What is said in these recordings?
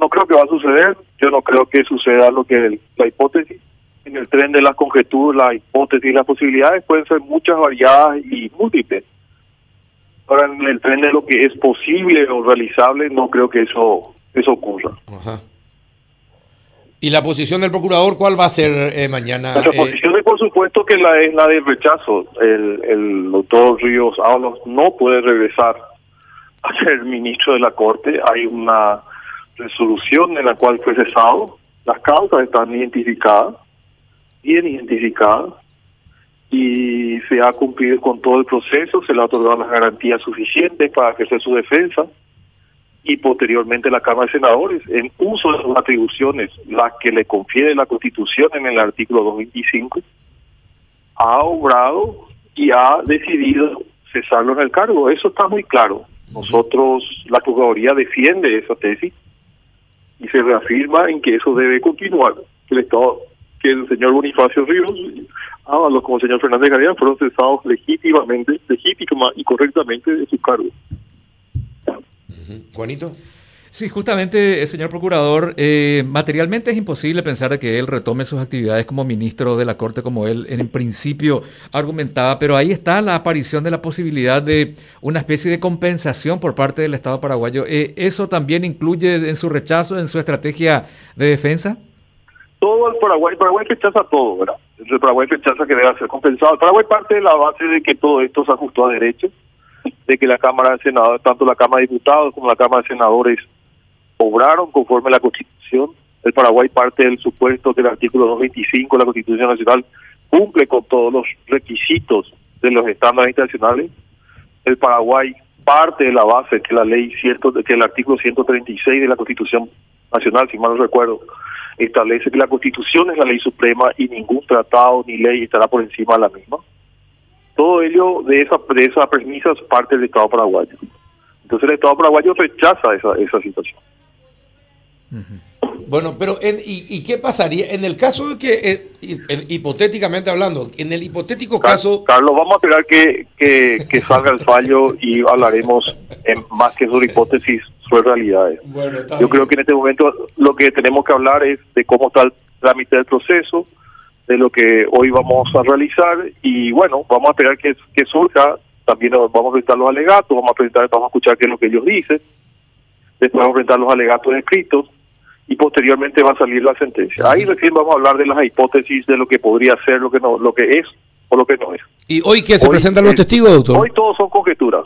no creo que va a suceder. Yo no creo que suceda lo que la hipótesis. En el tren de las conjeturas, la hipótesis y las posibilidades pueden ser muchas, variadas y múltiples. Ahora, en el tren de lo que es posible o realizable, no creo que eso, eso ocurra. Ajá. ¿Y la posición del procurador cuál va a ser eh, mañana? La posición es, por supuesto, que la es la de rechazo. El, el doctor Ríos Ábalos no puede regresar a ser ministro de la Corte. Hay una resolución en la cual fue cesado. Las causas están identificadas, bien identificadas, y se ha cumplido con todo el proceso, se le ha otorgado las garantías suficientes para ejercer su defensa y posteriormente la Cámara de Senadores, en uso de sus atribuciones, las que le confiere la Constitución en el artículo 225, ha obrado y ha decidido cesarlo en el cargo. Eso está muy claro. Nosotros, la Procuraduría defiende esa tesis y se reafirma en que eso debe continuar. El Estado, que el señor Bonifacio Ríos, como el señor Fernández García, fueron cesados legítimamente, legítima y correctamente de su cargo. Juanito. Sí, justamente, eh, señor procurador, eh, materialmente es imposible pensar que él retome sus actividades como ministro de la Corte, como él en principio argumentaba, pero ahí está la aparición de la posibilidad de una especie de compensación por parte del Estado paraguayo. Eh, ¿Eso también incluye en su rechazo, en su estrategia de defensa? Todo el Paraguay, el Paraguay rechaza todo, ¿verdad? El Paraguay rechaza que deba ser compensado. El Paraguay parte de la base de que todo esto se ajustó a derecho de que la Cámara de Senadores, tanto la Cámara de Diputados como la Cámara de Senadores, obraron conforme a la Constitución. El Paraguay parte del supuesto que el artículo 225 de la Constitución Nacional cumple con todos los requisitos de los estándares internacionales. El Paraguay parte de la base que la ley cierto que el artículo 136 de la Constitución Nacional, si mal no recuerdo, establece que la Constitución es la ley suprema y ningún tratado ni ley estará por encima de la misma todo ello de esa, de esa premisa parte del Estado paraguayo. Entonces el Estado paraguayo rechaza esa, esa situación. Bueno, pero en, y, qué pasaría en el caso de que, eh, hipotéticamente hablando, en el hipotético caso... Carlos, vamos a esperar que, que, salga el fallo y hablaremos en, más que sobre hipótesis, sobre realidades. Yo creo que en este momento lo que tenemos que hablar es de cómo está el trámite del proceso, de lo que hoy vamos a realizar y bueno, vamos a esperar que, que surja, también vamos a presentar los alegatos, vamos a presentar, vamos a escuchar qué es lo que ellos dicen, después vamos a presentar los alegatos escritos y posteriormente va a salir la sentencia. Ahí recién vamos a hablar de las hipótesis de lo que podría ser, lo que no, lo que es o lo que no es. ¿Y hoy qué se presentan los testigos, doctor? Hoy todos son conjeturas.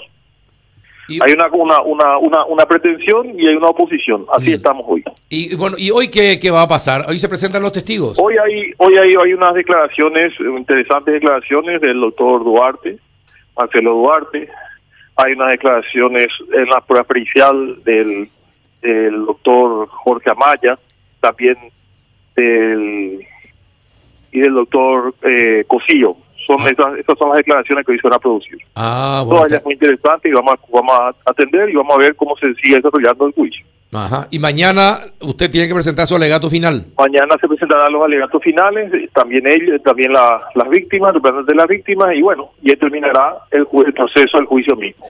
Hay una, una, una, una, pretensión y hay una oposición. Así mm. estamos hoy. Y bueno, ¿y hoy qué, qué, va a pasar? ¿Hoy se presentan los testigos? Hoy hay hoy hay, hay unas declaraciones, interesantes declaraciones del doctor Duarte, Marcelo Duarte. Hay unas declaraciones en la prueba pericial del, del doctor Jorge Amaya, también del y del doctor eh, Cosillo son ah. esas, son las declaraciones que hoy se van a producir. Ah, bueno. Todas ellas muy interesantes y vamos a, vamos a atender y vamos a ver cómo se sigue desarrollando el juicio. Ajá. Y mañana usted tiene que presentar su alegato final. Mañana se presentarán los alegatos finales, también ellos, también las víctimas, representantes de las víctimas y bueno, y terminará el, el proceso del juicio mismo.